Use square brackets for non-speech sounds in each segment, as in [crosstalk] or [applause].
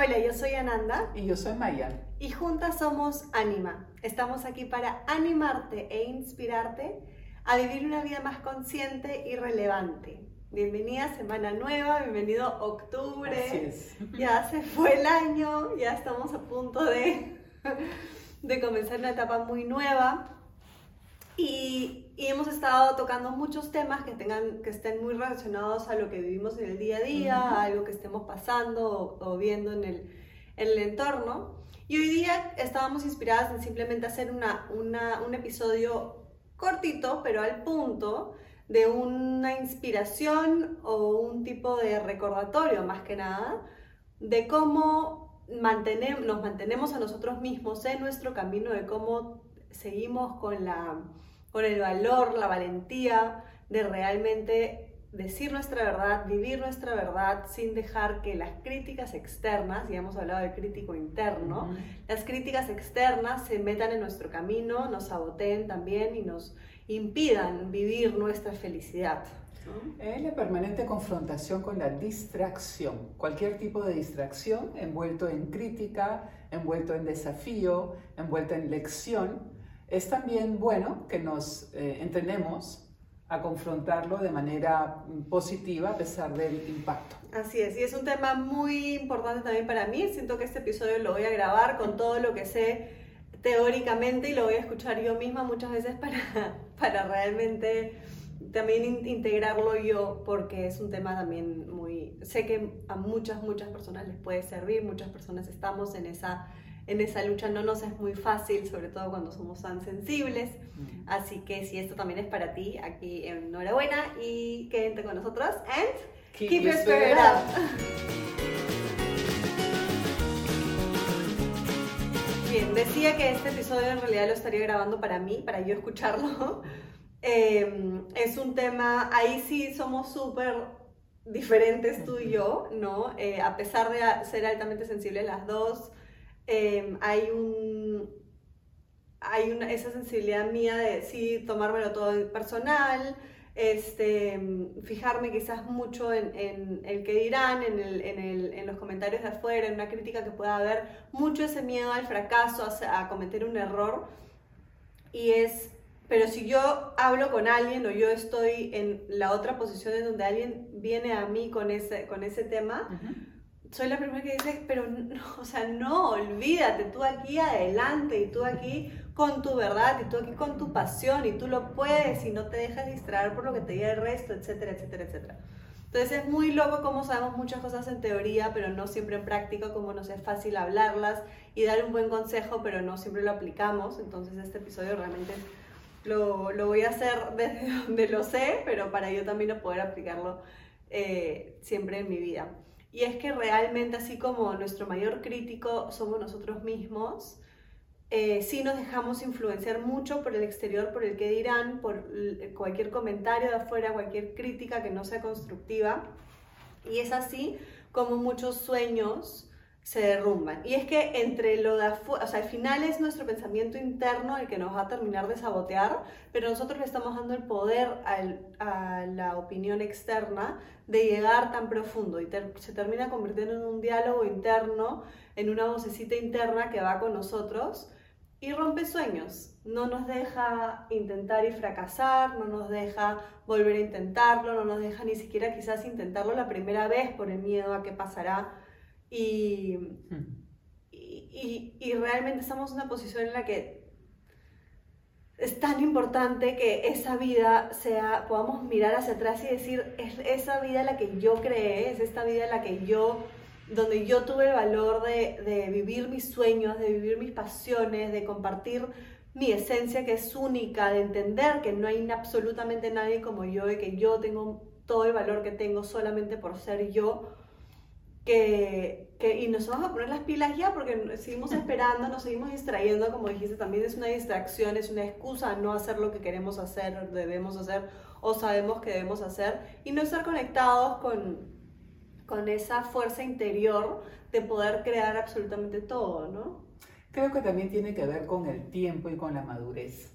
Hola, yo soy Ananda. Y yo soy Maya. Y juntas somos Anima. Estamos aquí para animarte e inspirarte a vivir una vida más consciente y relevante. Bienvenida semana nueva, bienvenido octubre. Así es. Ya se fue el año, ya estamos a punto de, de comenzar una etapa muy nueva. Y, y, hemos estado tocando muchos temas que, tengan, que estén muy relacionados a lo que vivimos en el día a día, a algo que estemos pasando o, o viendo en el, en el, entorno. Y hoy día estábamos inspiradas en simplemente hacer una, una, un episodio cortito, pero al punto, de una inspiración o un tipo de recordatorio, más que nada, de cómo mantenemos, nos mantenemos a nosotros mismos en nuestro camino, de cómo seguimos con la con el valor, la valentía de realmente decir nuestra verdad, vivir nuestra verdad sin dejar que las críticas externas, ya hemos hablado del crítico interno, uh -huh. las críticas externas se metan en nuestro camino, nos saboteen también y nos impidan vivir nuestra felicidad. Es la permanente confrontación con la distracción, cualquier tipo de distracción envuelto en crítica, envuelto en desafío, envuelto en lección, es también bueno que nos eh, entrenemos a confrontarlo de manera positiva a pesar del impacto. Así es, y es un tema muy importante también para mí. Siento que este episodio lo voy a grabar con todo lo que sé teóricamente y lo voy a escuchar yo misma muchas veces [laughs] para, para realmente también integrarlo yo porque es un tema también muy, sé que a muchas, muchas personas les puede servir, muchas personas estamos en esa en esa lucha no nos es muy fácil, sobre todo cuando somos tan sensibles. Así que si esto también es para ti, aquí enhorabuena y quédate con nosotros and keep, keep your spirit up. Bien, decía que este episodio en realidad lo estaría grabando para mí, para yo escucharlo. [laughs] Eh, es un tema, ahí sí somos súper diferentes tú y yo, ¿no? Eh, a pesar de ser altamente sensibles las dos, eh, hay un hay una, esa sensibilidad mía de sí tomármelo todo personal, este, fijarme quizás mucho en, en el que dirán, en, el, en, el, en, los comentarios de afuera, en una crítica que pueda haber, mucho ese miedo al fracaso, a, a cometer un error. Y es, pero si yo hablo con alguien o yo estoy en la otra posición en donde alguien viene a mí con ese, con ese tema, uh -huh soy la primera que dice, pero no, [laughs] o sea, no, olvídate, tú aquí adelante y tú aquí con tu verdad y tú aquí con tu pasión y tú lo puedes y no te dejas distraer por lo que te diga el resto, etcétera, etcétera, etcétera. Entonces es muy loco cómo sabemos muchas cosas en teoría, pero no siempre en práctica, como nos es fácil hablarlas y dar un buen consejo, pero no siempre lo aplicamos. Entonces este episodio realmente lo, lo voy a hacer [laughs] desde donde lo sé, pero para yo también poder aplicarlo eh, siempre en mi vida. Y es que realmente, así como nuestro mayor crítico somos nosotros mismos, eh, sí nos dejamos influenciar mucho por el exterior, por el que dirán, por cualquier comentario de afuera, cualquier crítica que no sea constructiva. Y es así como muchos sueños se derrumban. Y es que entre lo de afuera, o sea, al final es nuestro pensamiento interno el que nos va a terminar de sabotear, pero nosotros le estamos dando el poder a la opinión externa de llegar tan profundo y se termina convirtiendo en un diálogo interno, en una vocecita interna que va con nosotros y rompe sueños. No nos deja intentar y fracasar, no nos deja volver a intentarlo, no nos deja ni siquiera quizás intentarlo la primera vez por el miedo a qué pasará y, y, y, realmente estamos en una posición en la que es tan importante que esa vida sea, podamos mirar hacia atrás y decir, es esa vida la que yo creé, es esta vida la que yo, donde yo tuve el valor de, de vivir mis sueños, de vivir mis pasiones, de compartir mi esencia que es única, de entender que no hay absolutamente nadie como yo y que yo tengo todo el valor que tengo solamente por ser yo que, que, y nos vamos a poner las pilas ya porque seguimos [laughs] esperando, nos seguimos distrayendo, como dijiste, también es una distracción, es una excusa a no hacer lo que queremos hacer, debemos hacer o sabemos que debemos hacer y no estar conectados con, con esa fuerza interior de poder crear absolutamente todo, ¿no? Creo que también tiene que ver con el tiempo y con la madurez.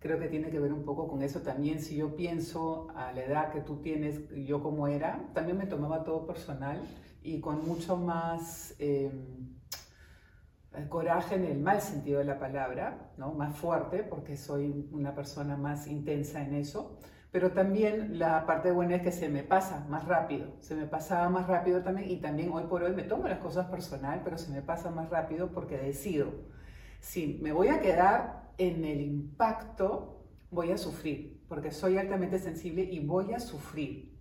Creo que tiene que ver un poco con eso también. Si yo pienso a la edad que tú tienes, yo como era, también me tomaba todo personal y con mucho más em, coraje en el mal sentido de la palabra, ¿no? más fuerte, porque soy una persona más intensa en eso. Pero también la parte buena es que se me pasa más rápido, se me pasaba más rápido también y también hoy por hoy me tomo las cosas personal, pero se me pasa más rápido porque decido. Si me voy a quedar en el impacto, voy a sufrir, porque soy altamente sensible y voy a sufrir.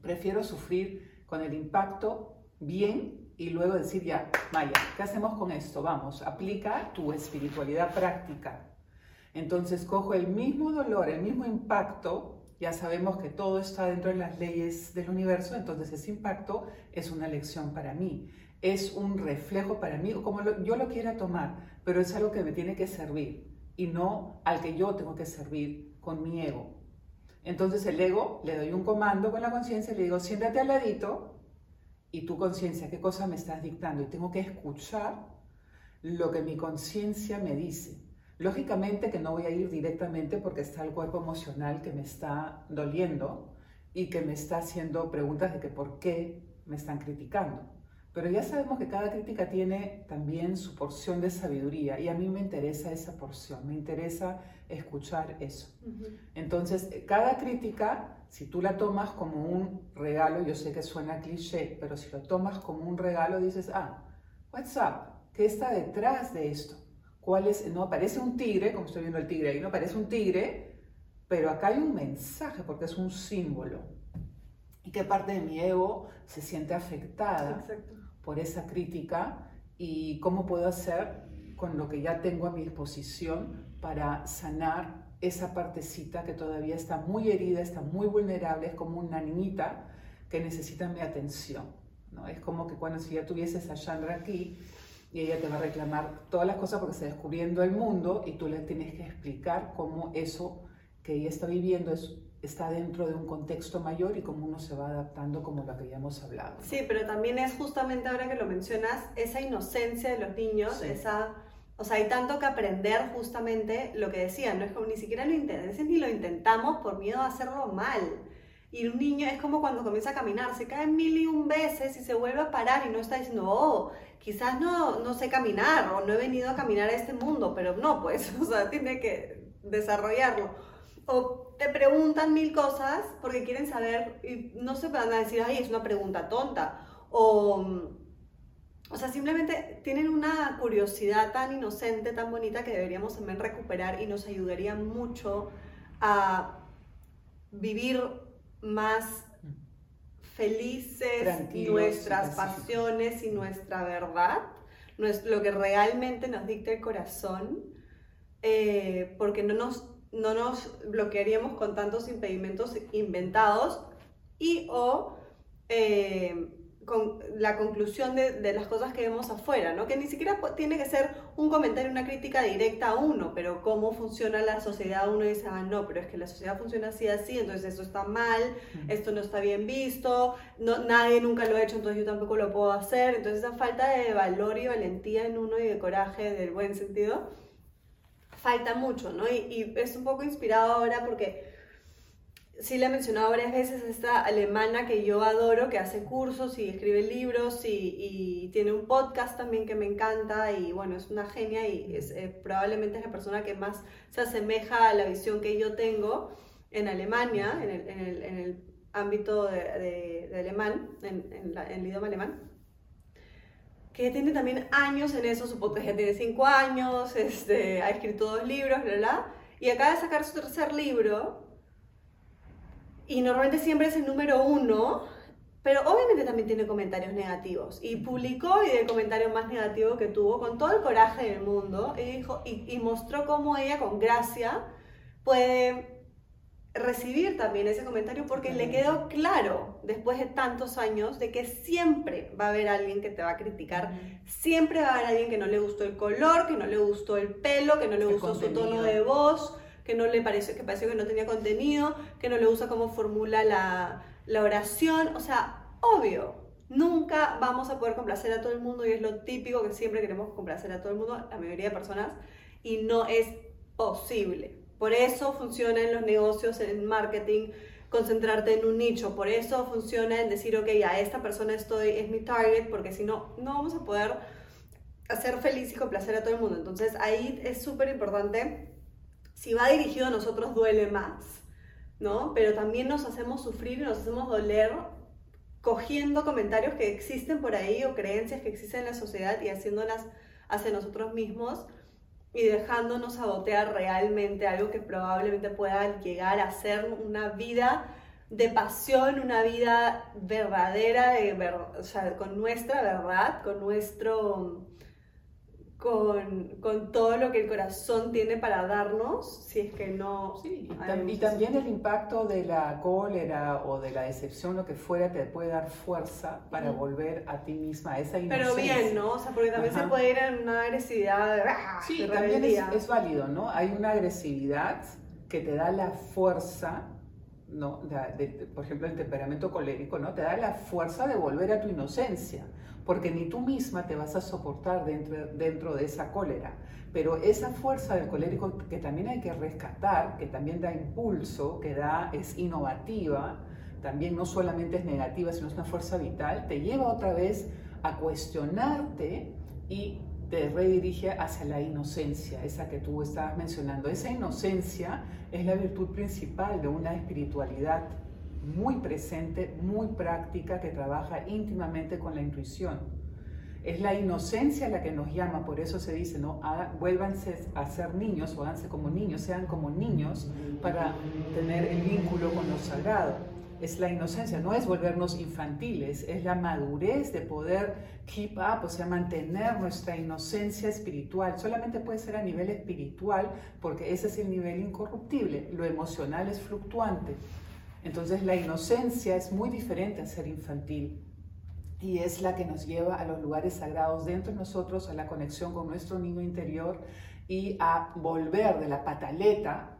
Prefiero sufrir con el impacto bien y luego decir ya, Maya, ¿qué hacemos con esto? Vamos, aplica tu espiritualidad práctica entonces cojo el mismo dolor, el mismo impacto, ya sabemos que todo está dentro de las leyes del universo, entonces ese impacto es una lección para mí, es un reflejo para mí, como yo lo quiera tomar, pero es algo que me tiene que servir y no al que yo tengo que servir con mi ego. Entonces el ego le doy un comando con la conciencia y le digo, siéntate al ladito y tu conciencia, ¿qué cosa me estás dictando? Y tengo que escuchar lo que mi conciencia me dice. Lógicamente que no voy a ir directamente porque está el cuerpo emocional que me está doliendo y que me está haciendo preguntas de que por qué me están criticando. Pero ya sabemos que cada crítica tiene también su porción de sabiduría y a mí me interesa esa porción, me interesa escuchar eso. Entonces, cada crítica, si tú la tomas como un regalo, yo sé que suena cliché, pero si lo tomas como un regalo, dices, ah, what's up? ¿Qué está detrás de esto? cuál es, no aparece un tigre, como estoy viendo el tigre ahí, no aparece un tigre, pero acá hay un mensaje porque es un símbolo. Y qué parte de mi ego se siente afectada por esa crítica y cómo puedo hacer con lo que ya tengo a mi disposición para sanar esa partecita que todavía está muy herida, está muy vulnerable, es como una niñita que necesita mi atención. ¿no? Es como que cuando si ya tuvieses a Chandra aquí, y ella te va a reclamar todas las cosas porque está descubriendo el mundo y tú le tienes que explicar cómo eso que ella está viviendo es, está dentro de un contexto mayor y cómo uno se va adaptando como lo que ya hemos hablado. Sí, pero también es justamente ahora que lo mencionas, esa inocencia de los niños, esa... O sea, hay tanto que aprender justamente lo que decía, no es como ni siquiera lo intentamos, ni lo intentamos por miedo a hacerlo mal. Y un niño es como cuando comienza a caminar, se cae mil y un veces y se vuelve a parar y no está diciendo, oh, quizás no, no sé caminar o no he venido a caminar a este mundo, pero no, pues, [laughs] o sea, tiene que desarrollarlo. O te preguntan mil cosas porque quieren saber y no se van a decir, ay, es una pregunta tonta. O, o sea, simplemente tienen una curiosidad tan inocente, tan bonita que deberíamos también recuperar y nos ayudaría mucho a vivir más felices nuestras pasiones y nuestra verdad, lo que realmente nos dicta el corazón, eh, porque no nos, no nos bloquearíamos con tantos impedimentos inventados y o eh, con la conclusión de, de, las cosas que vemos afuera, ¿no? Que ni siquiera tiene que ser un comentario, una crítica directa a uno, pero cómo funciona la sociedad, uno dice, ah, no, pero es que la sociedad funciona así, así, entonces esto está mal, esto no está bien visto, no, nadie nunca lo ha hecho, entonces yo tampoco lo puedo hacer, entonces esa falta de valor y valentía en uno y de coraje, del buen sentido, falta mucho, ¿no? Y, y es un poco inspirado ahora porque sí le he mencionado varias veces esta alemana que yo adoro, que hace cursos y escribe libros y, tiene un podcast también que me encanta y bueno, es una genia y es, eh, probablemente es la persona que más se asemeja a la visión que yo tengo en Alemania, en el, en el, en el ámbito de, alemán, en, en, el idioma alemán que tiene también años en eso, su ya tiene cinco años, este, ha escrito dos libros, bla, bla, y acaba de sacar su tercer libro, y normalmente siempre es el número uno, pero obviamente también tiene comentarios negativos. Y publicó y comentario más negativo que tuvo, con todo el coraje del mundo, y, dijo, y, mostró cómo ella con gracia puede recibir también ese comentario porque le quedó claro después de tantos años de que siempre va a haber alguien que te va a criticar, siempre va a haber alguien que no le gustó el color, que no le gustó el pelo, que no le gustó su tono de voz, que no le pareció, que pareció que no tenía contenido, que no le gusta cómo formula la, la oración, o sea, obvio, nunca vamos a poder complacer a todo el mundo y es lo típico que siempre queremos complacer a todo el mundo, la mayoría de personas, y no es posible. Por eso funcionan los negocios, en marketing, concentrarte en un nicho. Por eso funciona en decir, ok, a esta persona estoy, es mi target, porque si no, no vamos a poder hacer feliz y complacer a todo el mundo. Entonces ahí es súper importante, si va dirigido a nosotros duele más, ¿no? Pero también nos hacemos sufrir y nos hacemos doler cogiendo comentarios que existen por ahí o creencias que existen en la sociedad y haciéndolas hacia nosotros mismos y dejándonos sabotear realmente algo que probablemente pueda llegar a ser una vida de pasión, una vida verdadera, de o sea, con nuestra verdad, con nuestro con, con, todo lo que el corazón tiene para darnos, si es que no... Sí, y, también el impacto de la cólera o de la decepción, lo que fuera, te puede dar fuerza para volver a ti misma, a esa inocencia. Pero bien, ¿no? O sea, porque también se puede ir en una agresividad. ¡ah! Sí, también es, es, válido, ¿no? Hay una agresividad que te da la fuerza, ¿no? por ejemplo, el temperamento colérico, ¿no? Te da la fuerza de volver a tu inocencia porque ni tú misma te vas a soportar dentro, dentro de esa cólera. Pero esa fuerza del colérico que también hay que rescatar, que también da impulso, que da, es innovativa, también no solamente es negativa, sino es una fuerza vital, te lleva otra vez a cuestionarte y te redirige hacia la inocencia, esa que tú estabas mencionando. Esa inocencia es la virtud principal de una espiritualidad muy presente, muy práctica, que trabaja íntimamente con la intuición. Es la inocencia la que nos llama, por eso se dice, ¿no? vuélvanse a ser niños o háganse como niños, sean como niños para tener el vínculo con lo sagrado. Es la inocencia, no es volvernos infantiles, es la madurez de poder keep up, o sea, mantener nuestra inocencia espiritual. Solamente puede ser a nivel espiritual porque ese es el nivel incorruptible, lo emocional es fluctuante. Entonces la inocencia es muy diferente a ser infantil y es la que nos lleva a los lugares sagrados dentro de nosotros, a la conexión con nuestro niño interior y a volver de la pataleta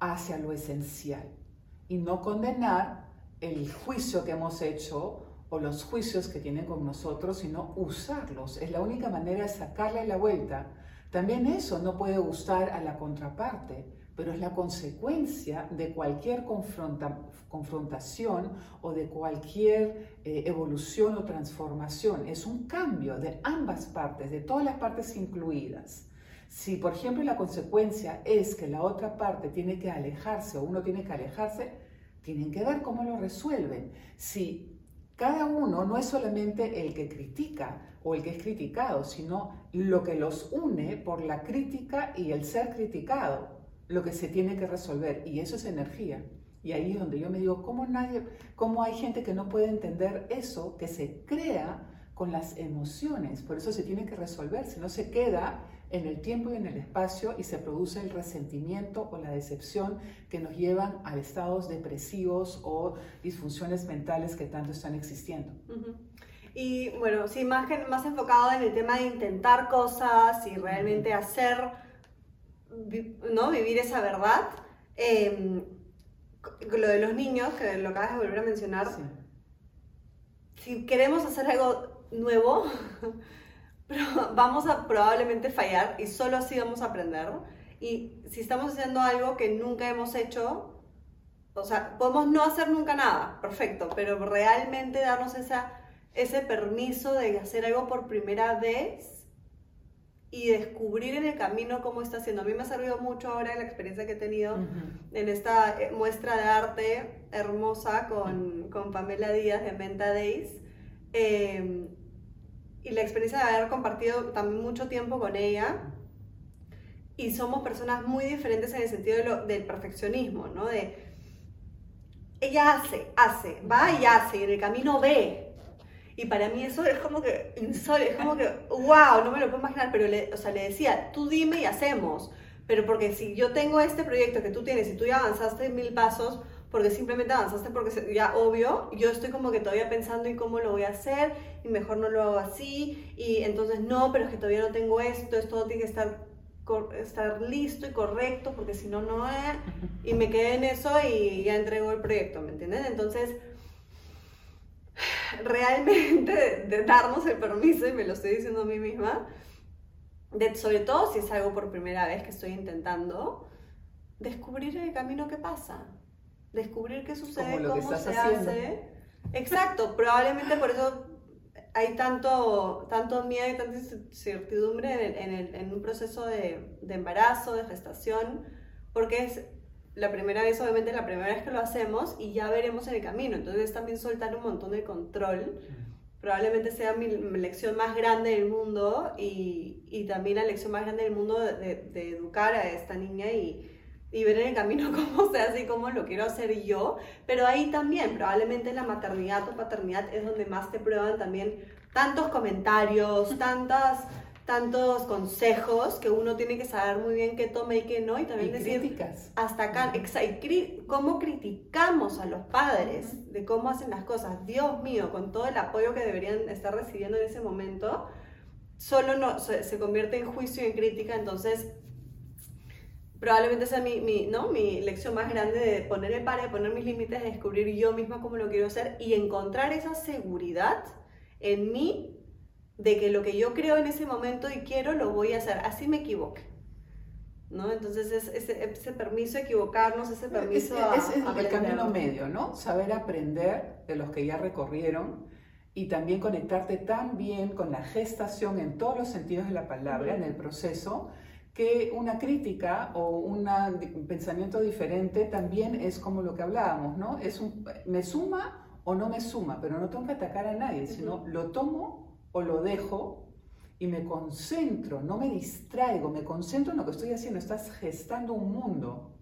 hacia lo esencial y no condenar el juicio que hemos hecho o los juicios que tienen con nosotros, sino usarlos. Es la única manera de sacarle la vuelta. También eso no puede gustar a la contraparte pero es la consecuencia de cualquier confrontación o de cualquier eh, evolución o transformación. Es un cambio de ambas partes, de todas las partes incluidas. Si, por ejemplo, la consecuencia es que la otra parte tiene que alejarse o uno tiene que alejarse, tienen que ver cómo lo resuelven. Si cada uno no es solamente el que critica o el que es criticado, sino lo que los une por la crítica y el ser criticado lo que se tiene que resolver y eso es energía. Y ahí es donde yo me digo, ¿cómo, nadie, ¿cómo hay gente que no puede entender eso que se crea con las emociones? Por eso se tiene que resolver, si no se queda en el tiempo y en el espacio y se produce el resentimiento o la decepción que nos llevan a estados depresivos o disfunciones mentales que tanto están existiendo. Y bueno, sí, más, más enfocado en el tema de intentar cosas y realmente hacer ¿no? vivir esa verdad. Em, lo de los niños, que lo acabas de volver a mencionar, si queremos hacer algo nuevo, [laughs] vamos a probablemente fallar y solo así vamos a aprender. Y si estamos haciendo algo que nunca hemos hecho, o sea, podemos no hacer nunca nada, perfecto, pero realmente darnos esa, ese permiso de hacer algo por primera vez y descubrir en el camino cómo está haciendo. A mí me ha servido mucho ahora la experiencia que he tenido en esta eh, muestra de arte hermosa con, con Pamela Díaz de Menta Days. Em, y la experiencia de haber compartido también mucho tiempo con ella. Y somos personas muy diferentes en el sentido de lo, del perfeccionismo, ¿no? De, ella hace, hace, va y hace, y en el camino ve, y para mí eso es como que insólito, es como que, wow, no me lo puedo imaginar, pero le, o sea, le decía, tú dime y hacemos. Pero porque si yo tengo este proyecto que tú tienes y tú ya avanzaste mil pasos, porque simplemente avanzaste porque ya obvio, yo estoy como que todavía pensando en cómo lo voy a hacer y mejor no lo hago así y entonces no, pero es que todavía no tengo esto, esto tiene que estar, estar listo y correcto porque si no, no es. Y me quedé en eso y ya entrego el proyecto, ¿me entiendes? Entonces realmente de, darnos el permiso, y me lo estoy diciendo a mí misma, de, sobre todo si es algo por primera vez que estoy intentando, descubrir el camino que pasa. descubrir qué sucede, cómo se haciendo. hace. Exacto, probablemente por eso hay tanto, tanto miedo y tanta incertidumbre en, un proceso de, de embarazo, de gestación, porque es la primera vez, obviamente la primera vez que lo hacemos y ya veremos en el camino. Entonces es también soltar un montón de control. Probablemente sea mi, lección más grande del mundo y, y también la lección más grande del mundo de educar a esta niña y, y ver en el camino [laughs] cómo se hace y cómo lo quiero hacer yo. Pero ahí también, probablemente la maternidad o paternidad es donde más te prueban también tantos comentarios, tantas, tantos consejos que uno tiene que saber muy bien qué toma y qué no. Y Y también decir, críticas. hasta acá, y cri- cómo criticamos a los padres de cómo hacen las cosas. Dios mío, con todo el apoyo que deberían estar recibiendo en ese momento, solo no, se, se convierte en juicio y en crítica, entonces probablemente sea mi, mi, ¿no? mi lección más grande de poner el pare, de poner mis límites, de descubrir yo misma cómo lo quiero hacer y encontrar esa seguridad en mí de que lo que yo creo en ese momento y quiero lo voy a hacer, así me equivoque. ¿No? Entonces es ese, ese permiso a equivocarnos, ese Es, permiso es- a, es el, camino medio, ¿no? Saber aprender de los que ya recorrieron y también conectarte tan bien con la gestación en todos los sentidos de la palabra, en el proceso, que una crítica o una- un pensamiento diferente también es como lo que hablábamos, ¿no? Es un, me suma o no me suma, pero no tengo que atacar a nadie, sino Ujú. lo tomo o lo dejo y me concentro, no me distraigo, me concentro en lo que estoy haciendo. Estás gestando un mundo.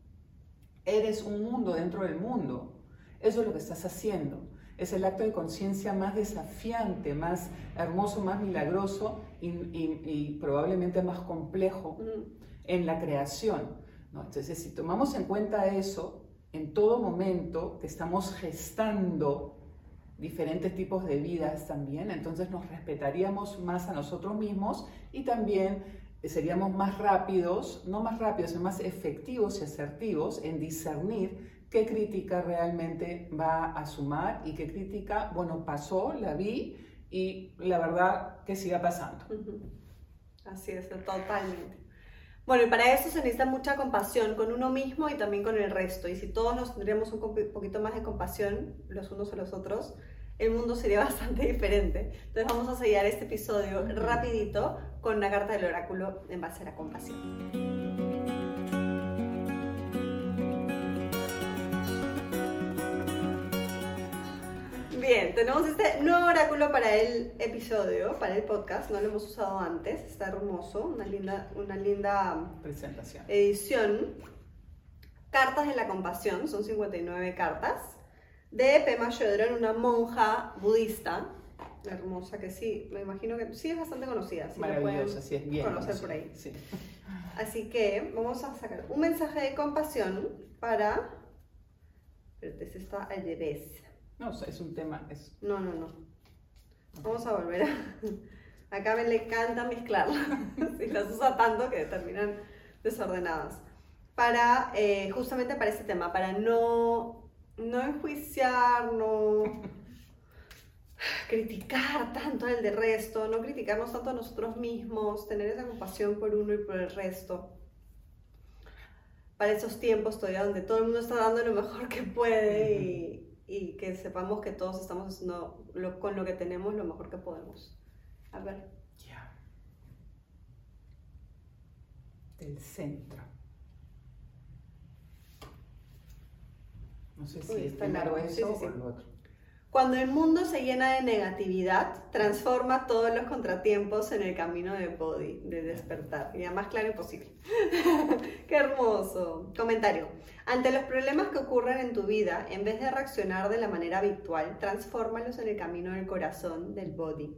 Eres un mundo dentro del mundo. Eso es lo que estás haciendo. Es el acto de conciencia más desafiante, más hermoso, más milagroso y, y- y probablemente más complejo Ujú. en la creación. ¿no? Entonces, si tomamos en cuenta eso, en todo momento que estamos gestando diferentes tipos de vidas también, entonces nos respetaríamos más a nosotros mismos y también seríamos más rápidos, no más rápidos, sino más efectivos y asertivos en discernir qué crítica realmente va a sumar y qué crítica, bueno, pasó, la vi y la verdad que siga pasando. Así es, totalmente. Bueno, y para eso se necesita mucha compasión con uno mismo y también con el resto. Y si todos nos tendríamos un poquito más de compasión los unos a los otros, el mundo sería [laughs] bastante diferente. Entonces vamos a sellar este episodio rapidito con una carta del oráculo en base a la compasión. Bien, tenemos este nuevo oráculo para el episodio, para el podcast. No lo hemos usado antes, está hermoso, una linda, una linda Presentación. edición. Cartas de la compasión, son 59 cartas, de Pema Chodron, una monja budista, hermosa que sí, me imagino que sí es bastante conocida. sí Maravillosa, sí es bien. conocer conocida, por ahí. Sí. Así que vamos a sacar un mensaje de compasión para... Espérate, este está al revés. No, es un tema, es No, no, no. Vamos a volver a... Me le encanta mezclarlas. [laughs] y las usa tanto que terminan desordenadas. Para, eh, justamente para este tema, para no, no enjuiciar, no criticar tanto al de resto, no criticarnos tanto a nosotros mismos, tener esa compasión por uno y por el resto. Para esos tiempos todavía donde todo el mundo está dando lo mejor que puede y, y que sepamos que todos estamos haciendo lo- con lo que tenemos lo mejor que podemos. A ver. ya. Del centro. No sé si Uy, es primero largo. Sí, eso sí, sí. o lo otro. Cuando el mundo se llena de negatividad, transforma todos los contratiempos en el camino de Bodhi, de despertar. Y más claro imposible. [laughs] ¡Qué hermoso! Comentario. Ante los problemas que ocurren en tu vida, en vez de reaccionar de la manera habitual, transfórmalos en el camino del corazón, del Bodhi.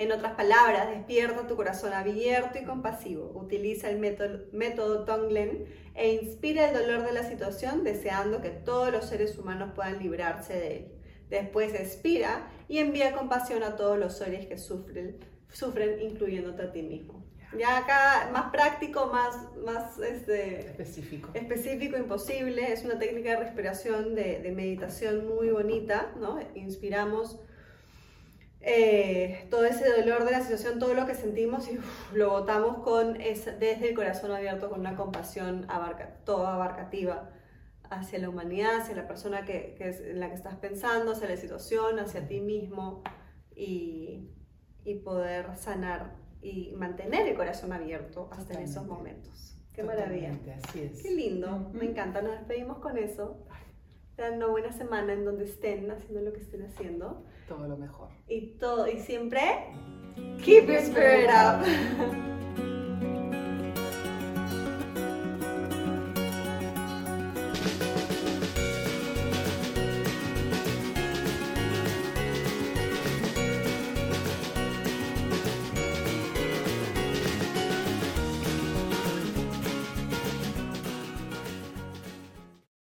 En otras palabras, despierta tu corazón abierto y compasivo. Utiliza el método, método Tonglen e inspira el dolor de la situación deseando que todos los seres humanos puedan librarse de él. Después expira y envía compasión a todos los seres que sufren, sufren incluyéndote a ti mismo. Ya acá más práctico, más, más este, Específico. específico, imposible. Es una técnica de respiración, de, de meditación muy bonita, ¿no? Inspiramos eh, todo ese dolor de la situación, todo lo que sentimos y uf, lo botamos con esa- desde el corazón abierto, con una compasión abarca, toda abarcativa hacia la humanidad, hacia la persona que, que es en la que estás pensando, hacia la situación, hacia ti mismo y, y poder sanar y mantener el corazón abierto hasta en esos momentos. Qué maravilla. Así es. Qué lindo, me encanta. Nos despedimos con eso. Una buena semana en donde estén haciendo lo que estén haciendo. Todo lo mejor. Y todo y siempre keep your spirit up. [laughs]